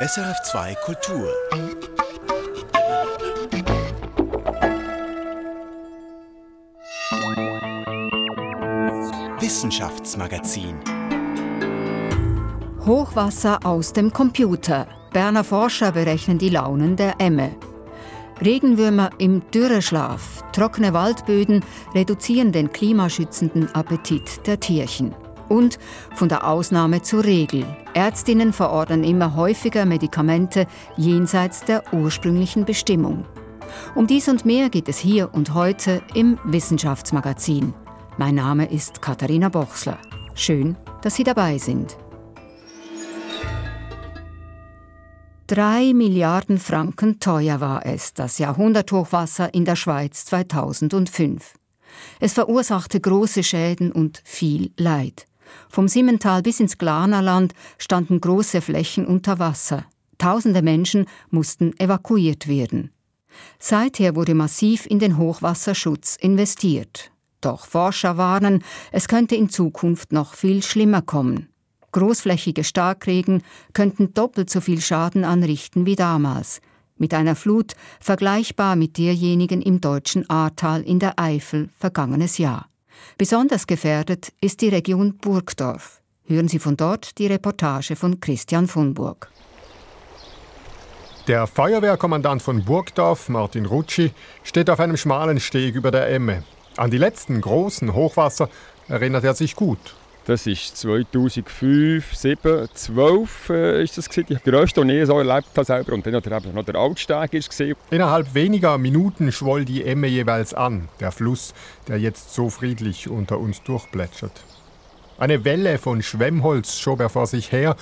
SRF2 Kultur. Wissenschaftsmagazin. Hochwasser aus dem Computer. Berner Forscher berechnen die Launen der Emme. Regenwürmer im Dürreschlaf, trockene Waldböden reduzieren den klimaschützenden Appetit der Tierchen. Und von der Ausnahme zur Regel. Ärztinnen verordnen immer häufiger Medikamente jenseits der ursprünglichen Bestimmung. Um dies und mehr geht es hier und heute im Wissenschaftsmagazin. Mein Name ist Katharina Bochsler. Schön, dass Sie dabei sind. Drei Milliarden Franken teuer war es, das Jahrhunderthochwasser in der Schweiz 2005. Es verursachte große Schäden und viel Leid. Vom Simmental bis ins Glanerland standen große Flächen unter Wasser. Tausende Menschen mussten evakuiert werden. Seither wurde massiv in den Hochwasserschutz investiert. Doch Forscher warnen, es könnte in Zukunft noch viel schlimmer kommen. Großflächige Starkregen könnten doppelt so viel Schaden anrichten wie damals, mit einer Flut vergleichbar mit derjenigen im deutschen Ahrtal in der Eifel vergangenes Jahr. Besonders gefährdet ist die Region Burgdorf. Hören Sie von dort die Reportage von Christian von Burg. Der Feuerwehrkommandant von Burgdorf, Martin Rutschi, steht auf einem schmalen Steg über der Emme. An die letzten großen Hochwasser erinnert er sich gut. Das ist 2005, 2007, 2012 äh, ist das gewesen. Die grösste, die ich so erlebt habe selber. Und dann hat er noch der Altsteg gesehen. Innerhalb weniger Minuten schwoll die Emme jeweils an, der Fluss, der jetzt so friedlich unter uns durchplätschert. Eine Welle von Schwemmholz schob er vor sich her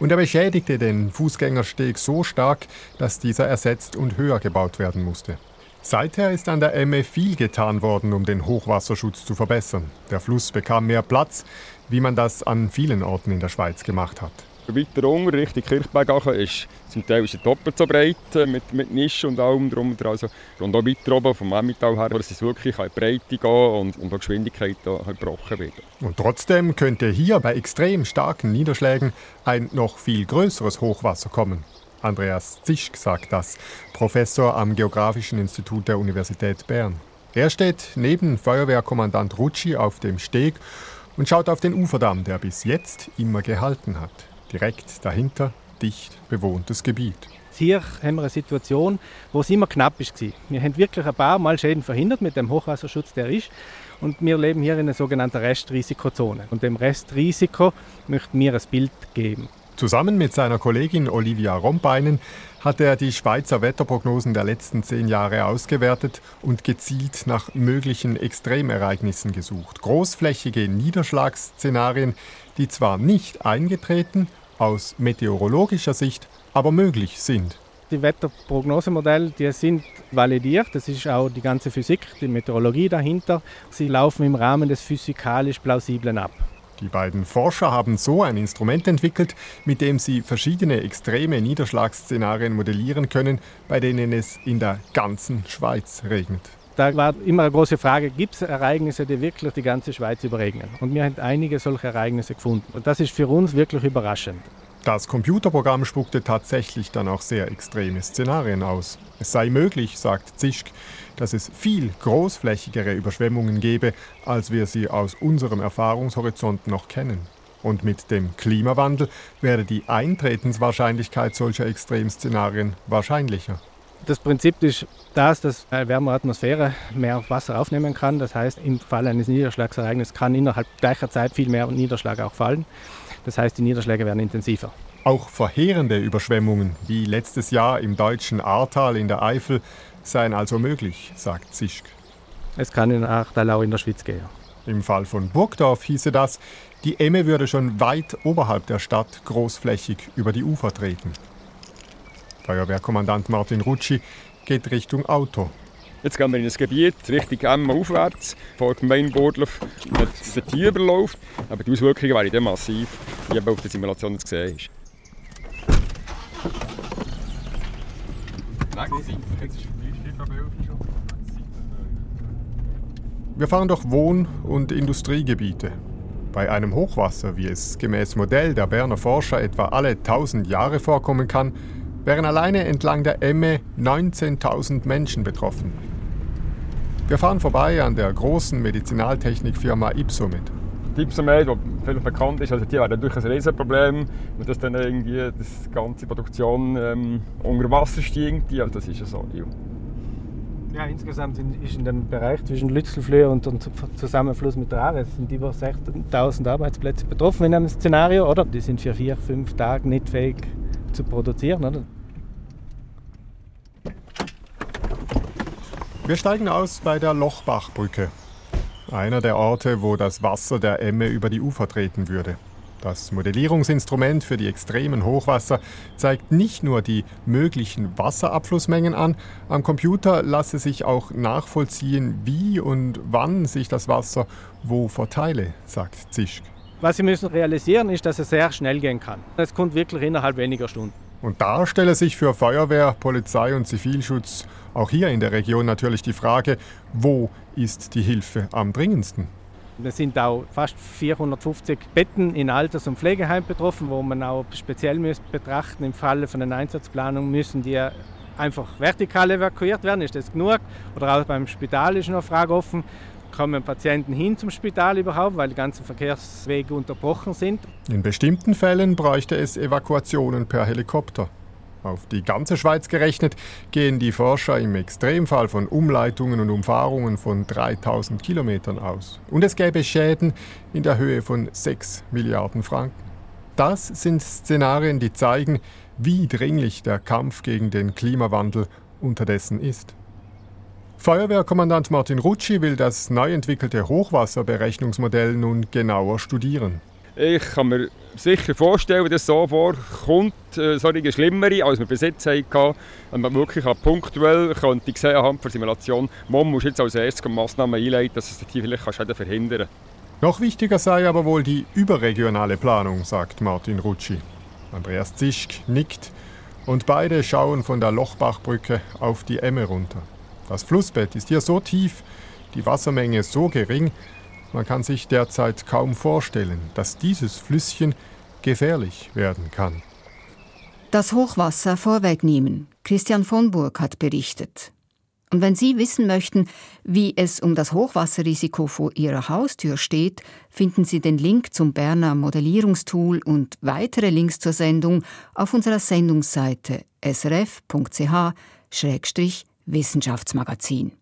und er beschädigte den Fußgängersteg so stark, dass dieser ersetzt und höher gebaut werden musste. Seither ist an der Emme viel getan worden, um den Hochwasserschutz zu verbessern. Der Fluss bekam mehr Platz, wie man das an vielen Orten in der Schweiz gemacht hat. Weiter unten, Richtung Kirchberg, ist zum Teil ist doppelt so breit, äh, mit, mit Nischen und allem drum und also, Und auch weiter oben, vom Emmental her, dass es wirklich in die Breite gehen und, und die Geschwindigkeit gebrochen werden. Und trotzdem könnte hier bei extrem starken Niederschlägen ein noch viel größeres Hochwasser kommen. Andreas Zischk sagt das, Professor am Geografischen Institut der Universität Bern. Er steht neben Feuerwehrkommandant Rutschi auf dem Steg und schaut auf den Uferdamm, der bis jetzt immer gehalten hat. Direkt dahinter dicht bewohntes Gebiet. Hier haben wir eine Situation, wo es immer knapp war. Wir haben wirklich ein paar Mal Schäden verhindert mit dem Hochwasserschutz, der ist. Und wir leben hier in einer sogenannten Restrisikozone. Und dem Restrisiko möchten wir ein Bild geben. Zusammen mit seiner Kollegin Olivia Rombeinen hat er die Schweizer Wetterprognosen der letzten zehn Jahre ausgewertet und gezielt nach möglichen Extremereignissen gesucht. Großflächige Niederschlagsszenarien, die zwar nicht eingetreten, aus meteorologischer Sicht aber möglich sind. Die Wetterprognosemodelle die sind validiert. Das ist auch die ganze Physik, die Meteorologie dahinter. Sie laufen im Rahmen des physikalisch Plausiblen ab. Die beiden Forscher haben so ein Instrument entwickelt, mit dem sie verschiedene extreme Niederschlagsszenarien modellieren können, bei denen es in der ganzen Schweiz regnet. Da war immer eine große Frage, gibt es Ereignisse, die wirklich die ganze Schweiz überregnen? Und wir haben einige solche Ereignisse gefunden. Und das ist für uns wirklich überraschend. Das Computerprogramm spuckte tatsächlich dann auch sehr extreme Szenarien aus. Es sei möglich, sagt Zischk, dass es viel großflächigere Überschwemmungen gäbe, als wir sie aus unserem Erfahrungshorizont noch kennen. Und mit dem Klimawandel wäre die Eintretenswahrscheinlichkeit solcher Extremszenarien wahrscheinlicher. Das Prinzip ist das, dass eine wärmere Atmosphäre mehr Wasser aufnehmen kann. Das heißt, im Fall eines Niederschlagsereignisses kann innerhalb gleicher Zeit viel mehr Niederschlag auch fallen. Das heißt, die Niederschläge werden intensiver. Auch verheerende Überschwemmungen, wie letztes Jahr im deutschen Ahrtal in der Eifel, seien also möglich, sagt Zischk. Es kann in Ahrtal auch in der Schweiz gehen. Im Fall von Burgdorf hieße das, die Emme würde schon weit oberhalb der Stadt großflächig über die Ufer treten. Feuerwehrkommandant Martin Rutschi geht Richtung Auto. Jetzt gehen wir in das Gebiet, Richtung Emma aufwärts, vor Gemeinde Bordloff, der Tier überläuft. Aber die Auswirkungen wären dann massiv, wie eben auf der Simulation zu sehen ist. Wir fahren durch Wohn- und Industriegebiete. Bei einem Hochwasser, wie es gemäß Modell der Berner Forscher etwa alle 1000 Jahre vorkommen kann, wären alleine entlang der Emme 19.000 Menschen betroffen. Wir fahren vorbei an der großen Medizinaltechnikfirma Ipsomed. Ipsomed, die vielleicht bekannt ist, also die haben natürlich ein Riesenproblem, wenn das dann irgendwie die ganze Produktion ähm, unter Wasser steigt. Also das ist ja so. Ja, insgesamt ist in dem Bereich zwischen Lützelflöhe und dem Zusammenfluss mit der Aare sind über 16.000 Arbeitsplätze betroffen in einem Szenario, oder? Die sind für vier, fünf Tage nicht fähig zu produzieren, oder? Wir steigen aus bei der Lochbachbrücke, einer der Orte, wo das Wasser der Emme über die Ufer treten würde. Das Modellierungsinstrument für die extremen Hochwasser zeigt nicht nur die möglichen Wasserabflussmengen an, am Computer lasse sich auch nachvollziehen, wie und wann sich das Wasser wo verteile, sagt Zischk. Was Sie müssen realisieren, ist, dass es sehr schnell gehen kann. Es kommt wirklich innerhalb weniger Stunden. Und da stelle sich für Feuerwehr, Polizei und Zivilschutz auch hier in der Region natürlich die Frage, wo ist die Hilfe am dringendsten? Es sind auch fast 450 Betten in Alters- und Pflegeheimen betroffen, wo man auch speziell betrachten Im Falle von einer Einsatzplanung müssen die einfach vertikal evakuiert werden. Ist das genug? Oder auch beim Spital ist noch eine Frage offen. Kommen Patienten hin zum Spital überhaupt, weil die ganzen Verkehrswege unterbrochen sind? In bestimmten Fällen bräuchte es Evakuationen per Helikopter. Auf die ganze Schweiz gerechnet gehen die Forscher im Extremfall von Umleitungen und Umfahrungen von 3000 Kilometern aus. Und es gäbe Schäden in der Höhe von 6 Milliarden Franken. Das sind Szenarien, die zeigen, wie dringlich der Kampf gegen den Klimawandel unterdessen ist. Feuerwehrkommandant Martin Rutschi will das neu entwickelte Hochwasserberechnungsmodell nun genauer studieren. Ich kann mir sicher vorstellen, dass so vorkommt, äh, solche schlimmere, als wir bis jetzt hatten. Wenn man wirklich punktuell könnte sehen anhand der Simulation, man muss jetzt als erstes Massnahmen einleiten, dass es die vielleicht Schäden verhindern kann. Noch wichtiger sei aber wohl die überregionale Planung, sagt Martin Rutschi. Andreas Zischk nickt und beide schauen von der Lochbachbrücke auf die Emme runter. Das Flussbett ist hier so tief, die Wassermenge so gering, man kann sich derzeit kaum vorstellen, dass dieses Flüsschen gefährlich werden kann. Das Hochwasser vorwegnehmen. Christian von Burg hat berichtet. Und wenn Sie wissen möchten, wie es um das Hochwasserrisiko vor Ihrer Haustür steht, finden Sie den Link zum Berner Modellierungstool und weitere Links zur Sendung auf unserer Sendungsseite srf.ch-wissenschaftsmagazin.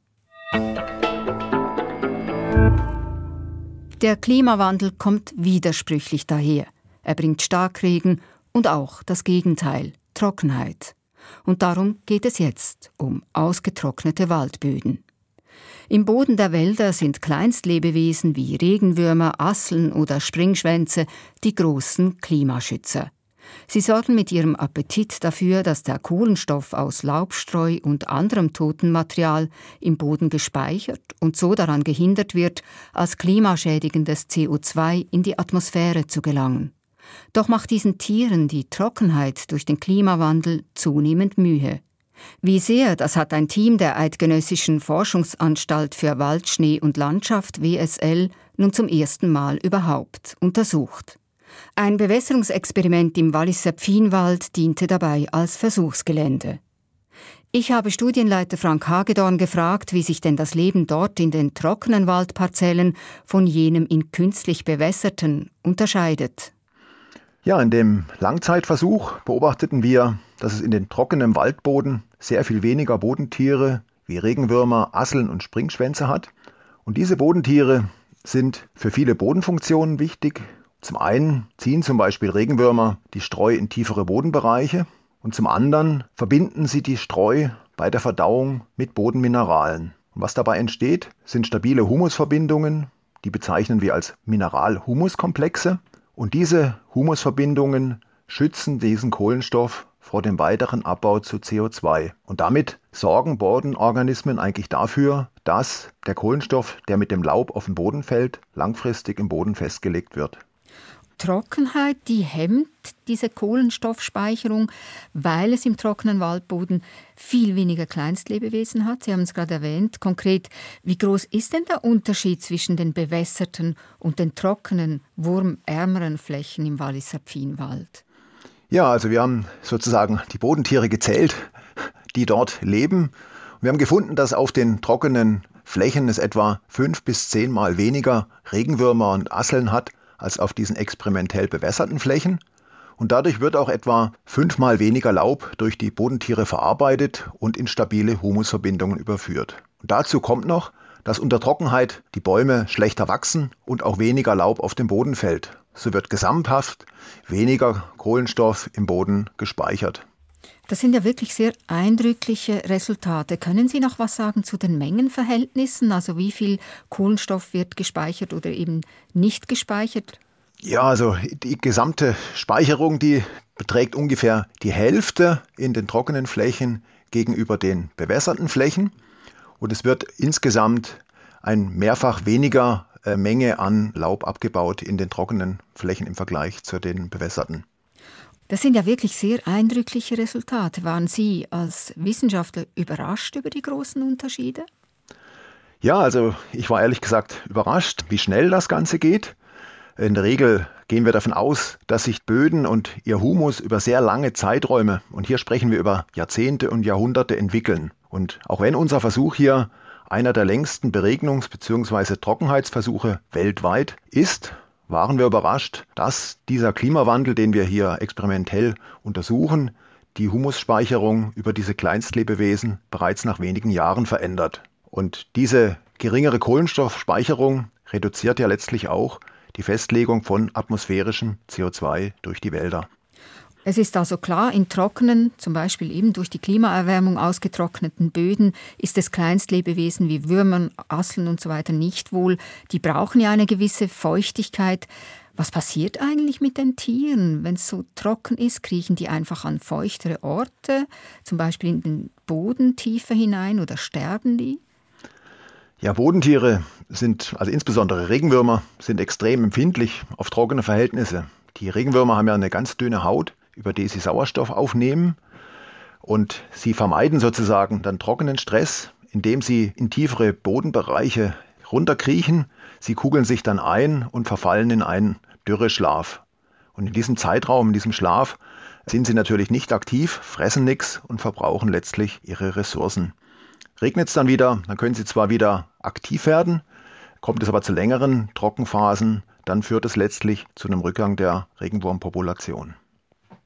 Der Klimawandel kommt widersprüchlich daher. Er bringt Starkregen und auch das Gegenteil, Trockenheit. Und darum geht es jetzt um ausgetrocknete Waldböden. Im Boden der Wälder sind Kleinstlebewesen wie Regenwürmer, Asseln oder Springschwänze die großen Klimaschützer. Sie sorgen mit ihrem Appetit dafür, dass der Kohlenstoff aus Laubstreu und anderem toten Material im Boden gespeichert und so daran gehindert wird, als klimaschädigendes CO2 in die Atmosphäre zu gelangen. Doch macht diesen Tieren die Trockenheit durch den Klimawandel zunehmend Mühe. Wie sehr, das hat ein Team der Eidgenössischen Forschungsanstalt für Wald, Schnee und Landschaft WSL nun zum ersten Mal überhaupt untersucht. Ein Bewässerungsexperiment im Walliser Pfienwald diente dabei als Versuchsgelände. Ich habe Studienleiter Frank Hagedorn gefragt, wie sich denn das Leben dort in den trockenen Waldparzellen von jenem in künstlich bewässerten unterscheidet. Ja, in dem Langzeitversuch beobachteten wir, dass es in den trockenen Waldboden sehr viel weniger Bodentiere wie Regenwürmer, Asseln und Springschwänze hat. Und diese Bodentiere sind für viele Bodenfunktionen wichtig, zum einen ziehen zum Beispiel Regenwürmer die Streu in tiefere Bodenbereiche und zum anderen verbinden sie die Streu bei der Verdauung mit Bodenmineralen. Und was dabei entsteht, sind stabile Humusverbindungen, die bezeichnen wir als Mineral-Humus-Komplexe. Und diese Humusverbindungen schützen diesen Kohlenstoff vor dem weiteren Abbau zu CO2. Und damit sorgen Bodenorganismen eigentlich dafür, dass der Kohlenstoff, der mit dem Laub auf den Boden fällt, langfristig im Boden festgelegt wird. Trockenheit, die hemmt diese Kohlenstoffspeicherung, weil es im trockenen Waldboden viel weniger Kleinstlebewesen hat. Sie haben es gerade erwähnt. Konkret, wie groß ist denn der Unterschied zwischen den bewässerten und den trockenen, wurmärmeren Flächen im Walliser Pfienwald? Ja, also wir haben sozusagen die Bodentiere gezählt, die dort leben. Wir haben gefunden, dass auf den trockenen Flächen es etwa fünf bis zehnmal weniger Regenwürmer und Asseln hat als auf diesen experimentell bewässerten Flächen. Und dadurch wird auch etwa fünfmal weniger Laub durch die Bodentiere verarbeitet und in stabile Humusverbindungen überführt. Und dazu kommt noch, dass unter Trockenheit die Bäume schlechter wachsen und auch weniger Laub auf dem Boden fällt. So wird gesamthaft weniger Kohlenstoff im Boden gespeichert. Das sind ja wirklich sehr eindrückliche Resultate. Können Sie noch was sagen zu den Mengenverhältnissen? Also wie viel Kohlenstoff wird gespeichert oder eben nicht gespeichert? Ja, also die gesamte Speicherung, die beträgt ungefähr die Hälfte in den trockenen Flächen gegenüber den bewässerten Flächen. Und es wird insgesamt ein mehrfach weniger äh, Menge an Laub abgebaut in den trockenen Flächen im Vergleich zu den bewässerten. Das sind ja wirklich sehr eindrückliche Resultate. Waren Sie als Wissenschaftler überrascht über die großen Unterschiede? Ja, also ich war ehrlich gesagt überrascht, wie schnell das Ganze geht. In der Regel gehen wir davon aus, dass sich Böden und ihr Humus über sehr lange Zeiträume, und hier sprechen wir über Jahrzehnte und Jahrhunderte, entwickeln. Und auch wenn unser Versuch hier einer der längsten Beregnungs- bzw. Trockenheitsversuche weltweit ist, waren wir überrascht, dass dieser Klimawandel, den wir hier experimentell untersuchen, die Humusspeicherung über diese Kleinstlebewesen bereits nach wenigen Jahren verändert. Und diese geringere Kohlenstoffspeicherung reduziert ja letztlich auch die Festlegung von atmosphärischem CO2 durch die Wälder. Es ist also klar, in trockenen, zum Beispiel eben durch die Klimaerwärmung ausgetrockneten Böden, ist es Kleinstlebewesen wie Würmern, Asseln und so weiter nicht wohl. Die brauchen ja eine gewisse Feuchtigkeit. Was passiert eigentlich mit den Tieren, wenn es so trocken ist? Kriechen die einfach an feuchtere Orte, zum Beispiel in den Boden tiefer hinein oder sterben die? Ja, Bodentiere sind, also insbesondere Regenwürmer, sind extrem empfindlich auf trockene Verhältnisse. Die Regenwürmer haben ja eine ganz dünne Haut über die sie Sauerstoff aufnehmen. Und sie vermeiden sozusagen dann trockenen Stress, indem sie in tiefere Bodenbereiche runterkriechen. Sie kugeln sich dann ein und verfallen in einen Dürreschlaf. Und in diesem Zeitraum, in diesem Schlaf, sind sie natürlich nicht aktiv, fressen nichts und verbrauchen letztlich ihre Ressourcen. Regnet es dann wieder, dann können sie zwar wieder aktiv werden, kommt es aber zu längeren Trockenphasen, dann führt es letztlich zu einem Rückgang der Regenwurmpopulation.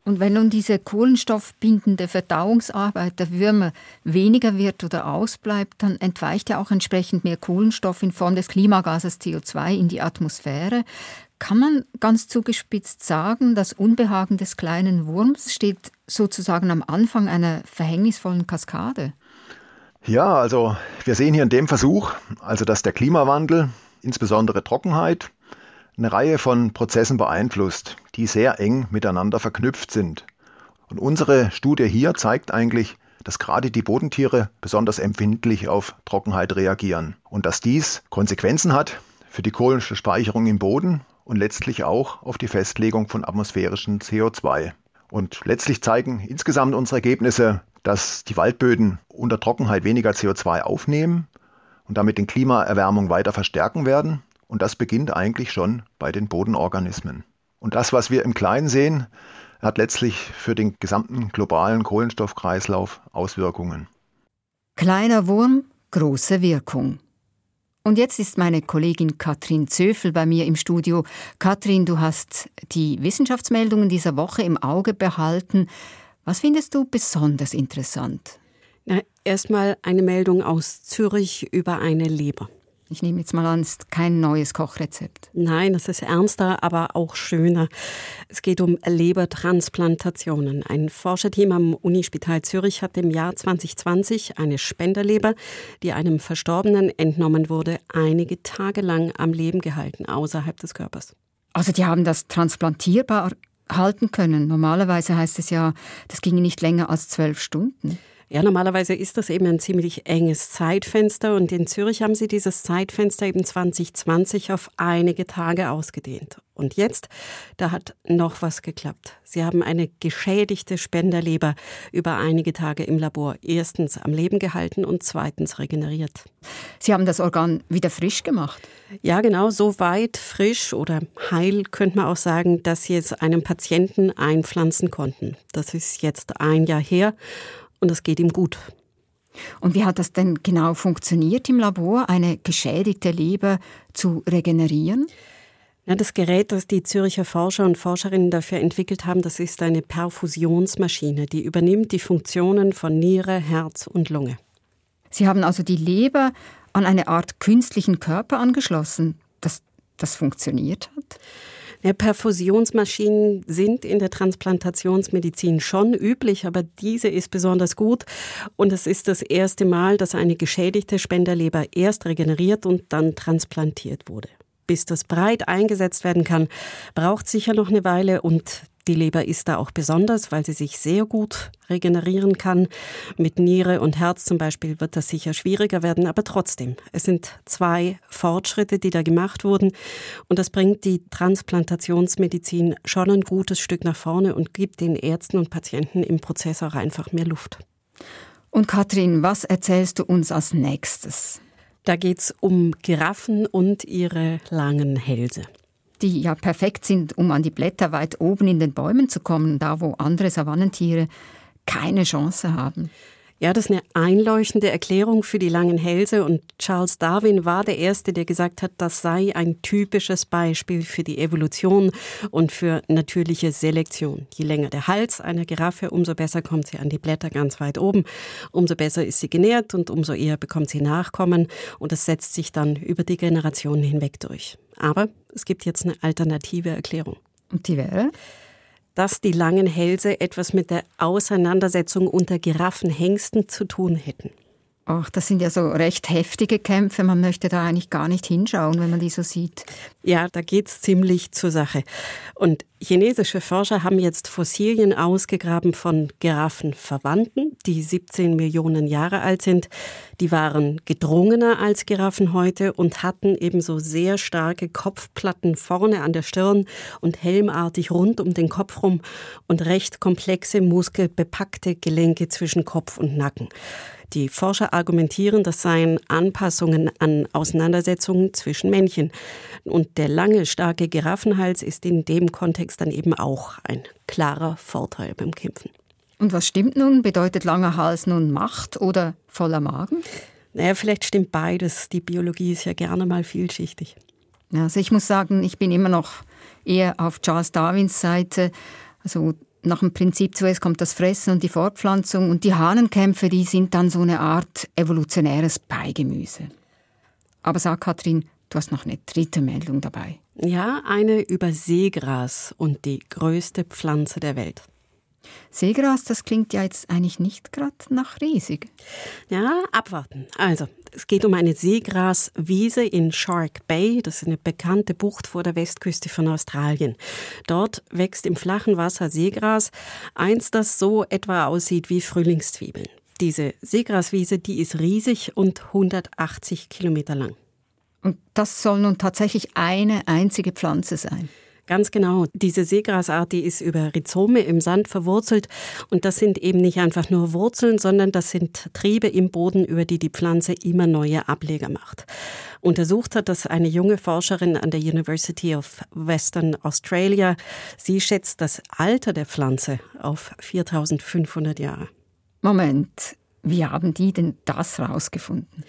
Und wenn nun diese kohlenstoffbindende Verdauungsarbeit der Würmer weniger wird oder ausbleibt, dann entweicht ja auch entsprechend mehr Kohlenstoff in Form des Klimagases CO2 in die Atmosphäre. Kann man ganz zugespitzt sagen, das Unbehagen des kleinen Wurms steht sozusagen am Anfang einer verhängnisvollen Kaskade? Ja, also wir sehen hier in dem Versuch, also dass der Klimawandel, insbesondere Trockenheit, eine Reihe von Prozessen beeinflusst, die sehr eng miteinander verknüpft sind. Und unsere Studie hier zeigt eigentlich, dass gerade die Bodentiere besonders empfindlich auf Trockenheit reagieren und dass dies Konsequenzen hat für die Kohlenstoffspeicherung im Boden und letztlich auch auf die Festlegung von atmosphärischem CO2. Und letztlich zeigen insgesamt unsere Ergebnisse, dass die Waldböden unter Trockenheit weniger CO2 aufnehmen und damit den Klimaerwärmung weiter verstärken werden und das beginnt eigentlich schon bei den Bodenorganismen. Und das, was wir im Kleinen sehen, hat letztlich für den gesamten globalen Kohlenstoffkreislauf Auswirkungen. Kleiner Wurm, große Wirkung. Und jetzt ist meine Kollegin Katrin Zöfel bei mir im Studio. Katrin, du hast die Wissenschaftsmeldungen dieser Woche im Auge behalten. Was findest du besonders interessant? Na, erstmal eine Meldung aus Zürich über eine Leber. Ich nehme jetzt mal an, es ist kein neues Kochrezept. Nein, es ist ernster, aber auch schöner. Es geht um Lebertransplantationen. Ein Forscherteam am Unispital Zürich hat im Jahr 2020 eine Spenderleber, die einem Verstorbenen entnommen wurde, einige Tage lang am Leben gehalten, außerhalb des Körpers. Also die haben das transplantierbar halten können. Normalerweise heißt es ja, das ginge nicht länger als zwölf Stunden. Ja, normalerweise ist das eben ein ziemlich enges Zeitfenster und in Zürich haben sie dieses Zeitfenster eben 2020 auf einige Tage ausgedehnt. Und jetzt, da hat noch was geklappt. Sie haben eine geschädigte Spenderleber über einige Tage im Labor erstens am Leben gehalten und zweitens regeneriert. Sie haben das Organ wieder frisch gemacht? Ja, genau, so weit frisch oder heil könnte man auch sagen, dass sie es einem Patienten einpflanzen konnten. Das ist jetzt ein Jahr her und es geht ihm gut. Und wie hat das denn genau funktioniert im Labor, eine geschädigte Leber zu regenerieren? Ja, das Gerät, das die Zürcher Forscher und Forscherinnen dafür entwickelt haben, das ist eine Perfusionsmaschine, die übernimmt die Funktionen von Niere, Herz und Lunge. Sie haben also die Leber an eine Art künstlichen Körper angeschlossen, dass das funktioniert hat? Ja, Perfusionsmaschinen sind in der Transplantationsmedizin schon üblich, aber diese ist besonders gut. Und es ist das erste Mal, dass eine geschädigte Spenderleber erst regeneriert und dann transplantiert wurde. Bis das breit eingesetzt werden kann, braucht sicher noch eine Weile und die Leber ist da auch besonders, weil sie sich sehr gut regenerieren kann. Mit Niere und Herz zum Beispiel wird das sicher schwieriger werden, aber trotzdem, es sind zwei Fortschritte, die da gemacht wurden und das bringt die Transplantationsmedizin schon ein gutes Stück nach vorne und gibt den Ärzten und Patienten im Prozess auch einfach mehr Luft. Und Katrin, was erzählst du uns als nächstes? Da geht es um Giraffen und ihre langen Hälse die ja perfekt sind, um an die Blätter weit oben in den Bäumen zu kommen, da wo andere Savannentiere keine Chance haben. Ja, das ist eine einleuchtende Erklärung für die langen Hälse und Charles Darwin war der Erste, der gesagt hat, das sei ein typisches Beispiel für die Evolution und für natürliche Selektion. Je länger der Hals einer Giraffe, umso besser kommt sie an die Blätter ganz weit oben, umso besser ist sie genährt und umso eher bekommt sie Nachkommen und das setzt sich dann über die Generationen hinweg durch. Aber es gibt jetzt eine alternative Erklärung. Und die wäre? dass die langen Hälse etwas mit der Auseinandersetzung unter Giraffenhengsten zu tun hätten. Ach, das sind ja so recht heftige Kämpfe. Man möchte da eigentlich gar nicht hinschauen, wenn man die so sieht. Ja, da geht's ziemlich zur Sache. Und chinesische Forscher haben jetzt Fossilien ausgegraben von Giraffenverwandten, die 17 Millionen Jahre alt sind. Die waren gedrungener als Giraffen heute und hatten ebenso sehr starke Kopfplatten vorne an der Stirn und helmartig rund um den Kopf rum und recht komplexe muskelbepackte Gelenke zwischen Kopf und Nacken. Die Forscher argumentieren, das seien Anpassungen an Auseinandersetzungen zwischen Männchen. Und der lange, starke Giraffenhals ist in dem Kontext dann eben auch ein klarer Vorteil beim Kämpfen. Und was stimmt nun? Bedeutet langer Hals nun Macht oder voller Magen? Naja, vielleicht stimmt beides. Die Biologie ist ja gerne mal vielschichtig. Also ich muss sagen, ich bin immer noch eher auf Charles Darwins Seite. Also nach dem Prinzip zuerst kommt das Fressen und die Fortpflanzung und die Hahnenkämpfe, die sind dann so eine Art evolutionäres Beigemüse. Aber sag Katrin, du hast noch eine dritte Meldung dabei. Ja, eine über Seegras und die größte Pflanze der Welt. Seegras, das klingt ja jetzt eigentlich nicht gerade nach riesig. Ja, abwarten. Also, es geht um eine Seegraswiese in Shark Bay. Das ist eine bekannte Bucht vor der Westküste von Australien. Dort wächst im flachen Wasser Seegras, eins, das so etwa aussieht wie Frühlingszwiebeln. Diese Seegraswiese, die ist riesig und 180 Kilometer lang. Und das soll nun tatsächlich eine einzige Pflanze sein. Ganz genau. Diese Seegrasart, die ist über Rhizome im Sand verwurzelt. Und das sind eben nicht einfach nur Wurzeln, sondern das sind Triebe im Boden, über die die Pflanze immer neue Ableger macht. Untersucht hat das eine junge Forscherin an der University of Western Australia. Sie schätzt das Alter der Pflanze auf 4500 Jahre. Moment, wie haben die denn das rausgefunden?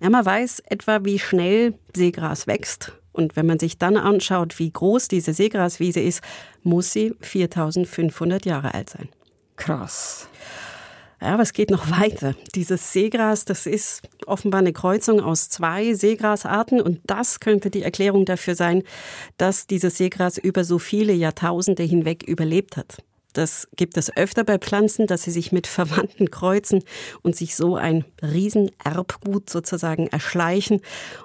Ja, man weiß etwa, wie schnell Seegras wächst und wenn man sich dann anschaut, wie groß diese Seegraswiese ist, muss sie 4500 Jahre alt sein. Krass. Ja, aber es geht noch weiter. Dieses Seegras, das ist offenbar eine Kreuzung aus zwei Seegrasarten und das könnte die Erklärung dafür sein, dass dieses Seegras über so viele Jahrtausende hinweg überlebt hat. Das gibt es öfter bei Pflanzen, dass sie sich mit Verwandten kreuzen und sich so ein Riesenerbgut sozusagen erschleichen.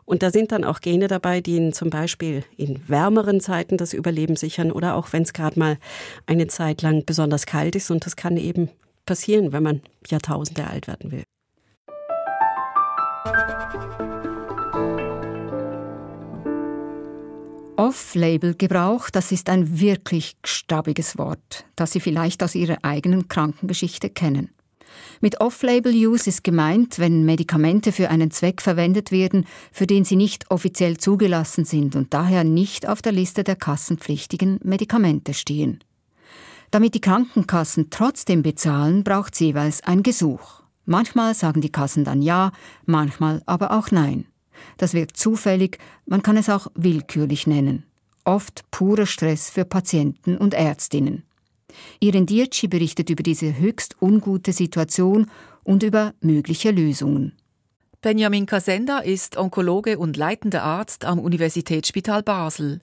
Und da sind dann auch Gene dabei, die ihnen zum Beispiel in wärmeren Zeiten das Überleben sichern oder auch wenn es gerade mal eine Zeit lang besonders kalt ist und das kann eben passieren, wenn man Jahrtausende alt werden will. Off-Label-Gebrauch, das ist ein wirklich stabiges Wort, das Sie vielleicht aus Ihrer eigenen Krankengeschichte kennen. Mit Off-Label-Use ist gemeint, wenn Medikamente für einen Zweck verwendet werden, für den sie nicht offiziell zugelassen sind und daher nicht auf der Liste der kassenpflichtigen Medikamente stehen. Damit die Krankenkassen trotzdem bezahlen, braucht es jeweils ein Gesuch. Manchmal sagen die Kassen dann ja, manchmal aber auch nein. Das wirkt zufällig, man kann es auch willkürlich nennen. Oft purer Stress für Patienten und Ärztinnen. Irin Dietschi berichtet über diese höchst ungute Situation und über mögliche Lösungen. Benjamin Kasenda ist Onkologe und leitender Arzt am Universitätsspital Basel.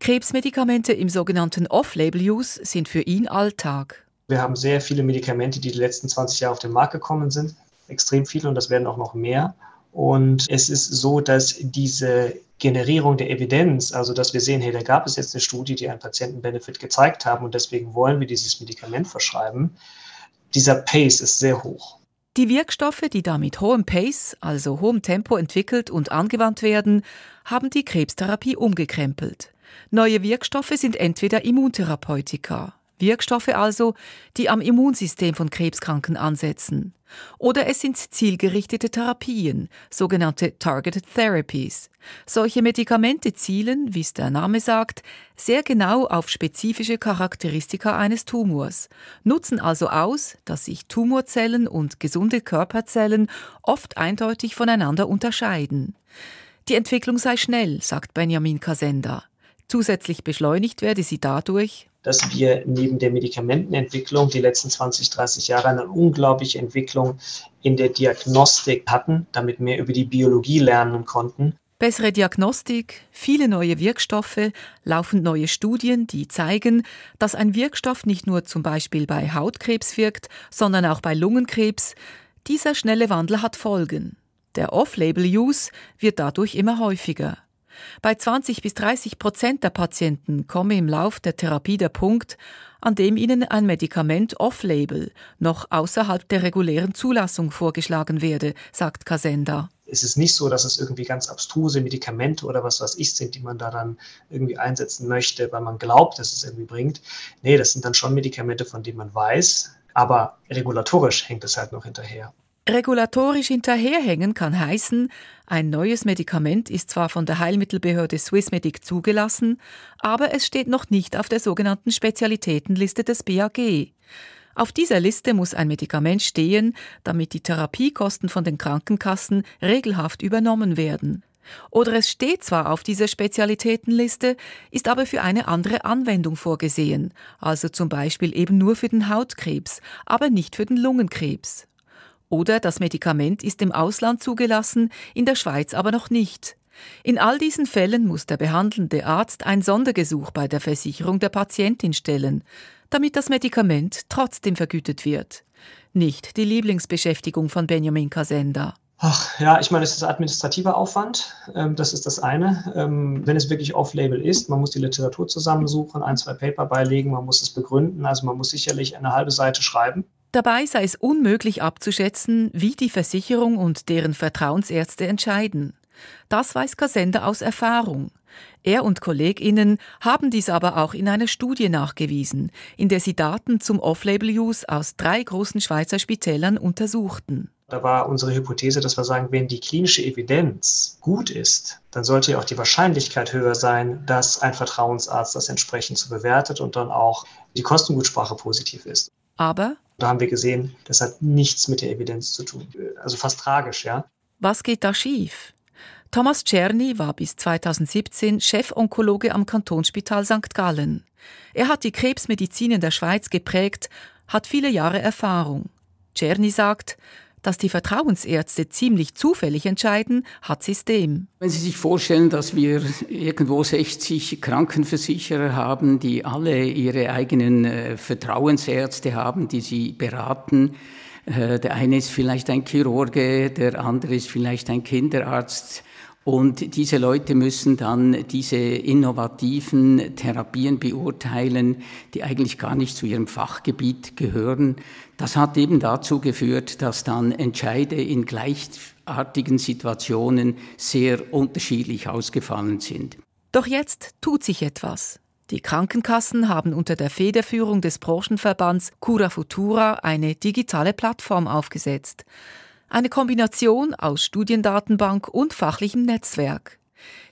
Krebsmedikamente im sogenannten Off-Label-Use sind für ihn Alltag. Wir haben sehr viele Medikamente, die die letzten 20 Jahre auf den Markt gekommen sind. Extrem viele und das werden auch noch mehr. Und es ist so, dass diese Generierung der Evidenz, also dass wir sehen, hey, da gab es jetzt eine Studie, die einen Patientenbenefit gezeigt haben und deswegen wollen wir dieses Medikament verschreiben, dieser Pace ist sehr hoch. Die Wirkstoffe, die da mit hohem Pace, also hohem Tempo entwickelt und angewandt werden, haben die Krebstherapie umgekrempelt. Neue Wirkstoffe sind entweder Immuntherapeutika, Wirkstoffe also, die am Immunsystem von Krebskranken ansetzen. Oder es sind zielgerichtete Therapien, sogenannte Targeted Therapies. Solche Medikamente zielen, wie es der Name sagt, sehr genau auf spezifische Charakteristika eines Tumors, nutzen also aus, dass sich Tumorzellen und gesunde Körperzellen oft eindeutig voneinander unterscheiden. Die Entwicklung sei schnell, sagt Benjamin Kasenda. Zusätzlich beschleunigt werde sie dadurch, dass wir neben der Medikamentenentwicklung die letzten 20, 30 Jahre eine unglaubliche Entwicklung in der Diagnostik hatten, damit mehr über die Biologie lernen konnten. Bessere Diagnostik, viele neue Wirkstoffe, laufend neue Studien, die zeigen, dass ein Wirkstoff nicht nur zum Beispiel bei Hautkrebs wirkt, sondern auch bei Lungenkrebs. Dieser schnelle Wandel hat Folgen. Der Off-Label-Use wird dadurch immer häufiger. Bei 20 bis 30 Prozent der Patienten komme im Lauf der Therapie der Punkt, an dem ihnen ein Medikament off-label, noch außerhalb der regulären Zulassung vorgeschlagen werde, sagt Kasenda. Es ist nicht so, dass es irgendwie ganz abstruse Medikamente oder was weiß ich sind, die man da dann irgendwie einsetzen möchte, weil man glaubt, dass es irgendwie bringt. Nee, das sind dann schon Medikamente, von denen man weiß, aber regulatorisch hängt es halt noch hinterher. Regulatorisch hinterherhängen kann heißen, ein neues Medikament ist zwar von der Heilmittelbehörde Swissmedic zugelassen, aber es steht noch nicht auf der sogenannten Spezialitätenliste des BAG. Auf dieser Liste muss ein Medikament stehen, damit die Therapiekosten von den Krankenkassen regelhaft übernommen werden. Oder es steht zwar auf dieser Spezialitätenliste, ist aber für eine andere Anwendung vorgesehen, also zum Beispiel eben nur für den Hautkrebs, aber nicht für den Lungenkrebs. Oder das Medikament ist im Ausland zugelassen, in der Schweiz aber noch nicht. In all diesen Fällen muss der behandelnde Arzt ein Sondergesuch bei der Versicherung der Patientin stellen, damit das Medikament trotzdem vergütet wird. Nicht die Lieblingsbeschäftigung von Benjamin Kasenda. Ach, ja, ich meine, es ist administrativer Aufwand. Ähm, das ist das eine. Ähm, wenn es wirklich off-label ist, man muss die Literatur zusammensuchen, ein, zwei Paper beilegen, man muss es begründen. Also man muss sicherlich eine halbe Seite schreiben. Dabei sei es unmöglich abzuschätzen, wie die Versicherung und deren Vertrauensärzte entscheiden. Das weiß Kasenda aus Erfahrung. Er und KollegInnen haben dies aber auch in einer Studie nachgewiesen, in der sie Daten zum Off-Label-Use aus drei großen Schweizer Spitälern untersuchten. Da war unsere Hypothese, dass wir sagen, wenn die klinische Evidenz gut ist, dann sollte ja auch die Wahrscheinlichkeit höher sein, dass ein Vertrauensarzt das entsprechend so bewertet und dann auch die Kostengutsprache positiv ist. Aber da haben wir gesehen, das hat nichts mit der Evidenz zu tun. Also fast tragisch, ja. Was geht da schief? Thomas Czerny war bis 2017 Chefonkologe am Kantonsspital St. Gallen. Er hat die Krebsmedizin in der Schweiz geprägt, hat viele Jahre Erfahrung. Czerny sagt, dass die Vertrauensärzte ziemlich zufällig entscheiden, hat System. Wenn Sie sich vorstellen, dass wir irgendwo 60 Krankenversicherer haben, die alle ihre eigenen äh, Vertrauensärzte haben, die sie beraten, äh, der eine ist vielleicht ein Chirurge, der andere ist vielleicht ein Kinderarzt Und diese Leute müssen dann diese innovativen Therapien beurteilen, die eigentlich gar nicht zu ihrem Fachgebiet gehören. Das hat eben dazu geführt, dass dann Entscheide in gleichartigen Situationen sehr unterschiedlich ausgefallen sind. Doch jetzt tut sich etwas. Die Krankenkassen haben unter der Federführung des Branchenverbands Cura Futura eine digitale Plattform aufgesetzt. Eine Kombination aus Studiendatenbank und fachlichem Netzwerk.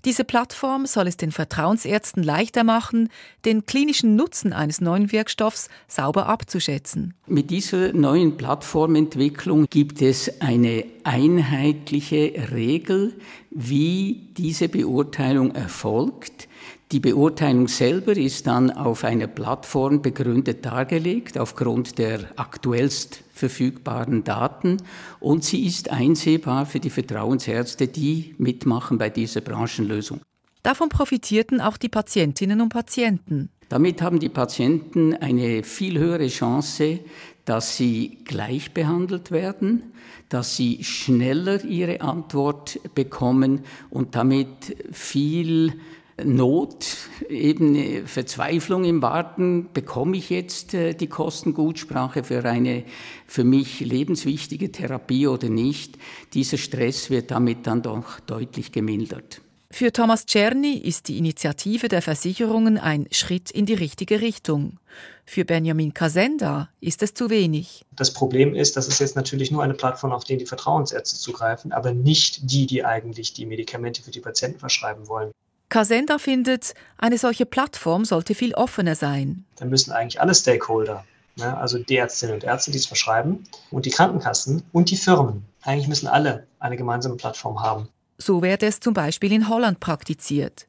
Diese Plattform soll es den Vertrauensärzten leichter machen, den klinischen Nutzen eines neuen Wirkstoffs sauber abzuschätzen. Mit dieser neuen Plattformentwicklung gibt es eine einheitliche Regel, wie diese Beurteilung erfolgt. Die Beurteilung selber ist dann auf einer Plattform begründet dargelegt, aufgrund der aktuellst verfügbaren Daten und sie ist einsehbar für die Vertrauensärzte, die mitmachen bei dieser Branchenlösung. Davon profitierten auch die Patientinnen und Patienten. Damit haben die Patienten eine viel höhere Chance, dass sie gleich behandelt werden, dass sie schneller ihre Antwort bekommen und damit viel Not, eben Verzweiflung im Warten, bekomme ich jetzt äh, die Kostengutsprache für eine für mich lebenswichtige Therapie oder nicht, dieser Stress wird damit dann doch deutlich gemildert. Für Thomas Czerny ist die Initiative der Versicherungen ein Schritt in die richtige Richtung. Für Benjamin Kasenda ist es zu wenig. Das Problem ist, dass es jetzt natürlich nur eine Plattform, auf die die Vertrauensärzte zugreifen, aber nicht die, die eigentlich die Medikamente für die Patienten verschreiben wollen. Kasenda findet, eine solche Plattform sollte viel offener sein. Da müssen eigentlich alle Stakeholder, ne, also die Ärztinnen und Ärzte, die es verschreiben, und die Krankenkassen und die Firmen, eigentlich müssen alle eine gemeinsame Plattform haben. So werde es zum Beispiel in Holland praktiziert.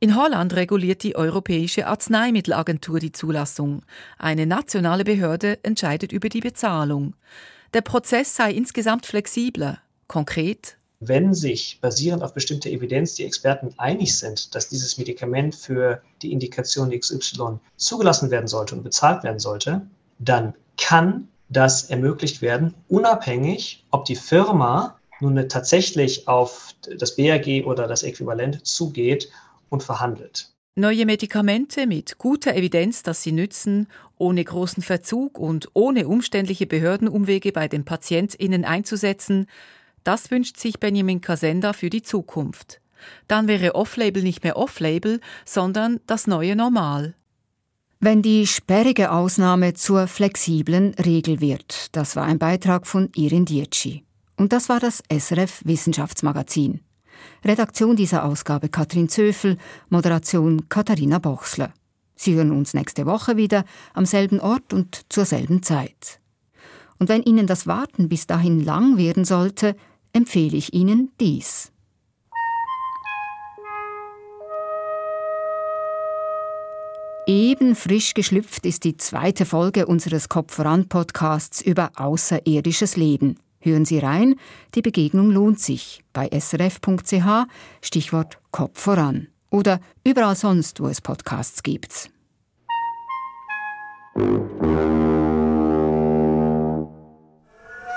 In Holland reguliert die Europäische Arzneimittelagentur die Zulassung. Eine nationale Behörde entscheidet über die Bezahlung. Der Prozess sei insgesamt flexibler. Konkret wenn sich basierend auf bestimmter Evidenz die Experten einig sind, dass dieses Medikament für die Indikation XY zugelassen werden sollte und bezahlt werden sollte, dann kann das ermöglicht werden, unabhängig, ob die Firma nun tatsächlich auf das BAG oder das Äquivalent zugeht und verhandelt. Neue Medikamente mit guter Evidenz, dass sie nützen, ohne großen Verzug und ohne umständliche Behördenumwege bei den PatientInnen einzusetzen, das wünscht sich Benjamin Kasenda für die Zukunft. Dann wäre Off-Label nicht mehr Off-Label, sondern das neue Normal. Wenn die sperrige Ausnahme zur flexiblen Regel wird, das war ein Beitrag von Irin Dietschi. Und das war das SRF Wissenschaftsmagazin. Redaktion dieser Ausgabe Katrin Zöfel, Moderation Katharina Bochsler. Sie hören uns nächste Woche wieder am selben Ort und zur selben Zeit. Und wenn Ihnen das Warten bis dahin lang werden sollte, empfehle ich Ihnen dies. Eben frisch geschlüpft ist die zweite Folge unseres Kopf voran Podcasts über außerirdisches Leben. Hören Sie rein, die Begegnung lohnt sich bei srf.ch Stichwort Kopf voran oder überall sonst, wo es Podcasts gibt.